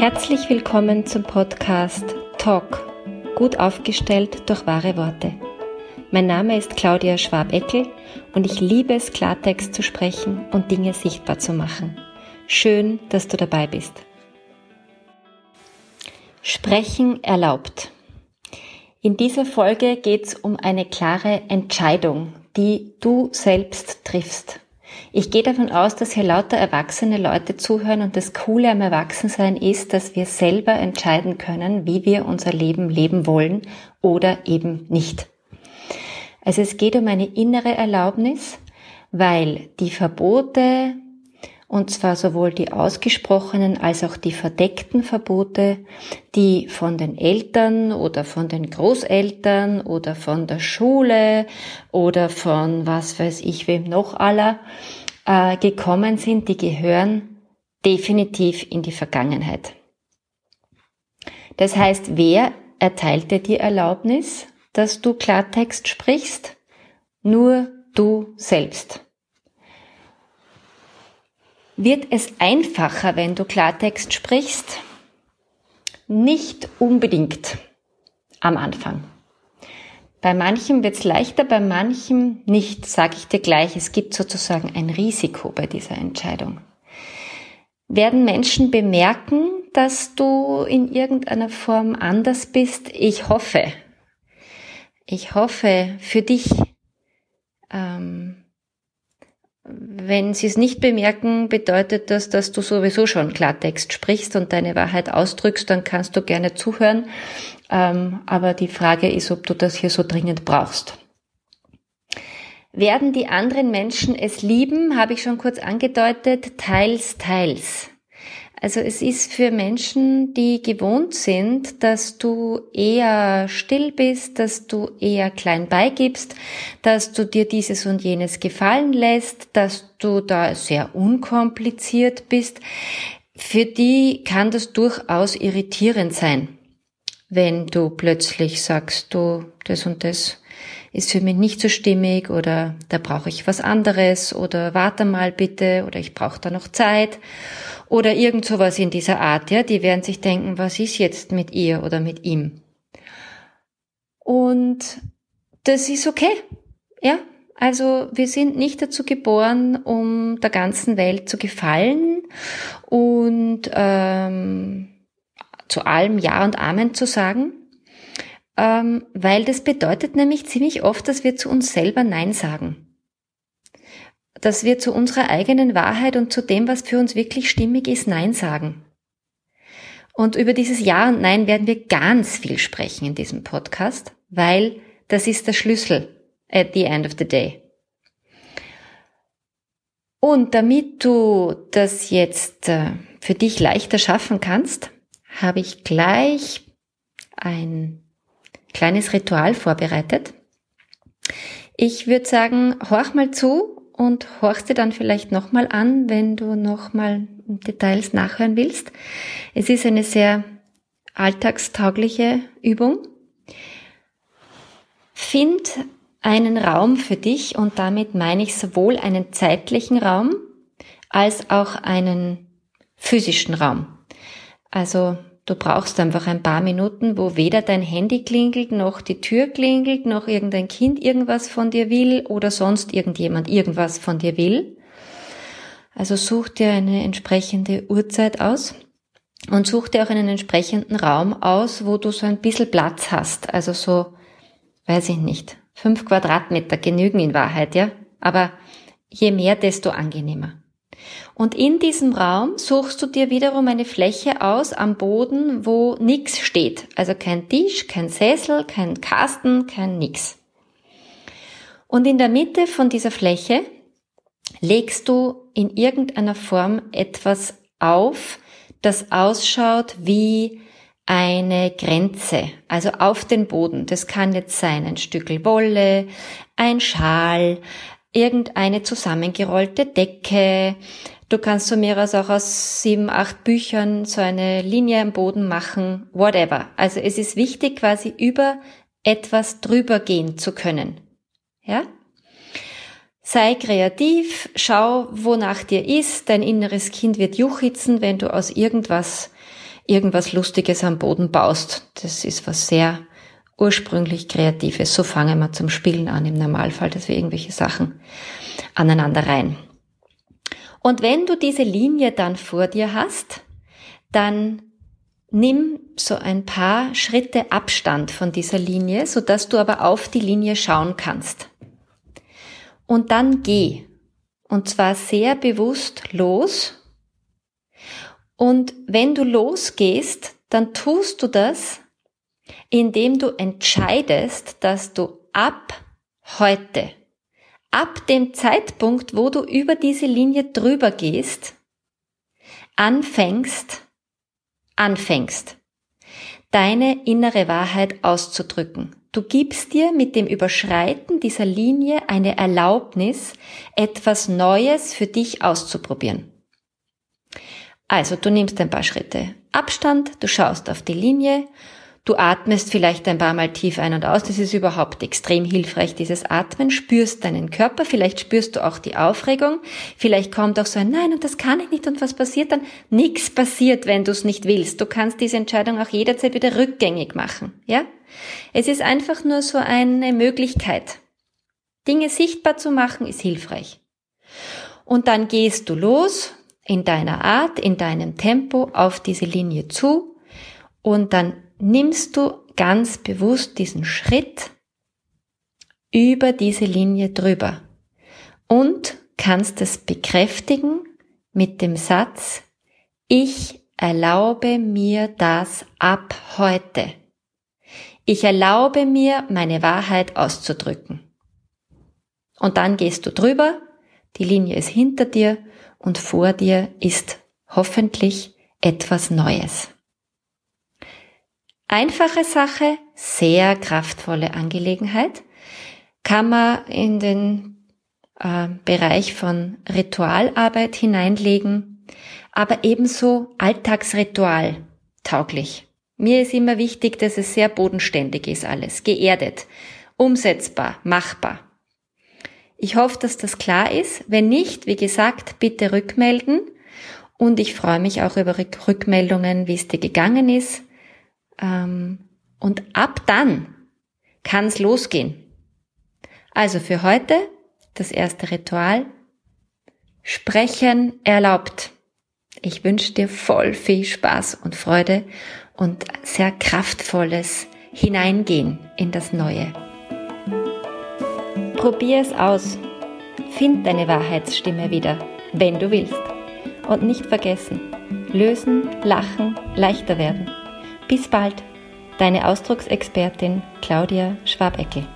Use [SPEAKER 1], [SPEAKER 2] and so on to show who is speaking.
[SPEAKER 1] Herzlich willkommen zum Podcast Talk, gut aufgestellt durch wahre Worte. Mein Name ist Claudia Schwab-Eckel und ich liebe es, Klartext zu sprechen und Dinge sichtbar zu machen. Schön, dass du dabei bist. Sprechen erlaubt. In dieser Folge geht es um eine klare Entscheidung, die du selbst triffst. Ich gehe davon aus, dass hier lauter erwachsene Leute zuhören und das Coole am Erwachsensein ist, dass wir selber entscheiden können, wie wir unser Leben leben wollen oder eben nicht. Also es geht um eine innere Erlaubnis, weil die Verbote, und zwar sowohl die ausgesprochenen als auch die verdeckten Verbote, die von den Eltern oder von den Großeltern oder von der Schule oder von was weiß ich wem noch aller äh, gekommen sind, die gehören definitiv in die Vergangenheit. Das heißt, wer erteilt dir Erlaubnis, dass du Klartext sprichst? Nur du selbst. Wird es einfacher, wenn du Klartext sprichst? Nicht unbedingt am Anfang. Bei manchem wird es leichter, bei manchem nicht, sage ich dir gleich. Es gibt sozusagen ein Risiko bei dieser Entscheidung. Werden Menschen bemerken, dass du in irgendeiner Form anders bist? Ich hoffe. Ich hoffe für dich. Ähm, wenn sie es nicht bemerken, bedeutet das, dass du sowieso schon Klartext sprichst und deine Wahrheit ausdrückst, dann kannst du gerne zuhören. Ähm, aber die Frage ist, ob du das hier so dringend brauchst. Werden die anderen Menschen es lieben, habe ich schon kurz angedeutet, teils, teils. Also es ist für Menschen, die gewohnt sind, dass du eher still bist, dass du eher klein beigibst, dass du dir dieses und jenes gefallen lässt, dass du da sehr unkompliziert bist. Für die kann das durchaus irritierend sein, wenn du plötzlich sagst, du, das und das ist für mich nicht so stimmig oder da brauche ich was anderes oder warte mal bitte oder ich brauche da noch Zeit oder irgend sowas in dieser Art, ja, die werden sich denken, was ist jetzt mit ihr oder mit ihm? Und das ist okay, ja. Also wir sind nicht dazu geboren, um der ganzen Welt zu gefallen und ähm, zu allem Ja und Amen zu sagen, ähm, weil das bedeutet nämlich ziemlich oft, dass wir zu uns selber Nein sagen dass wir zu unserer eigenen Wahrheit und zu dem, was für uns wirklich stimmig ist, Nein sagen. Und über dieses Ja und Nein werden wir ganz viel sprechen in diesem Podcast, weil das ist der Schlüssel at the end of the day. Und damit du das jetzt äh, für dich leichter schaffen kannst, habe ich gleich ein kleines Ritual vorbereitet. Ich würde sagen, horch mal zu und horchst dir dann vielleicht nochmal an, wenn du nochmal Details nachhören willst. Es ist eine sehr alltagstaugliche Übung. Find einen Raum für dich und damit meine ich sowohl einen zeitlichen Raum als auch einen physischen Raum. Also Du brauchst einfach ein paar Minuten, wo weder dein Handy klingelt, noch die Tür klingelt, noch irgendein Kind irgendwas von dir will oder sonst irgendjemand irgendwas von dir will. Also such dir eine entsprechende Uhrzeit aus und such dir auch einen entsprechenden Raum aus, wo du so ein bisschen Platz hast. Also so, weiß ich nicht, fünf Quadratmeter genügen in Wahrheit, ja. Aber je mehr, desto angenehmer. Und in diesem Raum suchst du dir wiederum eine Fläche aus am Boden, wo nichts steht. Also kein Tisch, kein Sessel, kein Kasten, kein nix. Und in der Mitte von dieser Fläche legst du in irgendeiner Form etwas auf, das ausschaut wie eine Grenze, also auf den Boden. Das kann jetzt sein ein Stück Wolle, ein Schal, irgendeine zusammengerollte Decke. Du kannst von mir aus auch aus sieben, acht Büchern so eine Linie am Boden machen, whatever. Also es ist wichtig, quasi über etwas drüber gehen zu können. Ja? Sei kreativ, schau, wonach dir ist. Dein inneres Kind wird juchizen, wenn du aus irgendwas irgendwas Lustiges am Boden baust. Das ist was sehr ursprünglich Kreatives. So fangen wir zum Spielen an im Normalfall, dass wir irgendwelche Sachen aneinander rein. Und wenn du diese Linie dann vor dir hast, dann nimm so ein paar Schritte Abstand von dieser Linie, so dass du aber auf die Linie schauen kannst. Und dann geh. Und zwar sehr bewusst los. Und wenn du losgehst, dann tust du das, indem du entscheidest, dass du ab heute, ab dem Zeitpunkt, wo du über diese Linie drüber gehst, anfängst, anfängst, deine innere Wahrheit auszudrücken. Du gibst dir mit dem Überschreiten dieser Linie eine Erlaubnis, etwas Neues für dich auszuprobieren. Also du nimmst ein paar Schritte Abstand, du schaust auf die Linie Du atmest vielleicht ein paar Mal tief ein und aus. Das ist überhaupt extrem hilfreich, dieses Atmen. Spürst deinen Körper. Vielleicht spürst du auch die Aufregung. Vielleicht kommt auch so ein Nein und das kann ich nicht und was passiert dann? Nichts passiert, wenn du es nicht willst. Du kannst diese Entscheidung auch jederzeit wieder rückgängig machen. Ja? Es ist einfach nur so eine Möglichkeit. Dinge sichtbar zu machen ist hilfreich. Und dann gehst du los in deiner Art, in deinem Tempo auf diese Linie zu und dann nimmst du ganz bewusst diesen Schritt über diese Linie drüber und kannst es bekräftigen mit dem Satz, ich erlaube mir das ab heute. Ich erlaube mir, meine Wahrheit auszudrücken. Und dann gehst du drüber, die Linie ist hinter dir und vor dir ist hoffentlich etwas Neues. Einfache Sache, sehr kraftvolle Angelegenheit, kann man in den äh, Bereich von Ritualarbeit hineinlegen, aber ebenso Alltagsritual tauglich. Mir ist immer wichtig, dass es sehr bodenständig ist alles, geerdet, umsetzbar, machbar. Ich hoffe, dass das klar ist. Wenn nicht, wie gesagt, bitte rückmelden. Und ich freue mich auch über Rückmeldungen, wie es dir gegangen ist. Ähm, und ab dann kann es losgehen. Also für heute das erste Ritual. Sprechen erlaubt. Ich wünsche dir voll viel Spaß und Freude und sehr kraftvolles Hineingehen in das Neue. Probier es aus. Find deine Wahrheitsstimme wieder, wenn du willst. Und nicht vergessen, lösen, lachen, leichter werden. Bis bald, deine Ausdrucksexpertin Claudia Schwabeckel.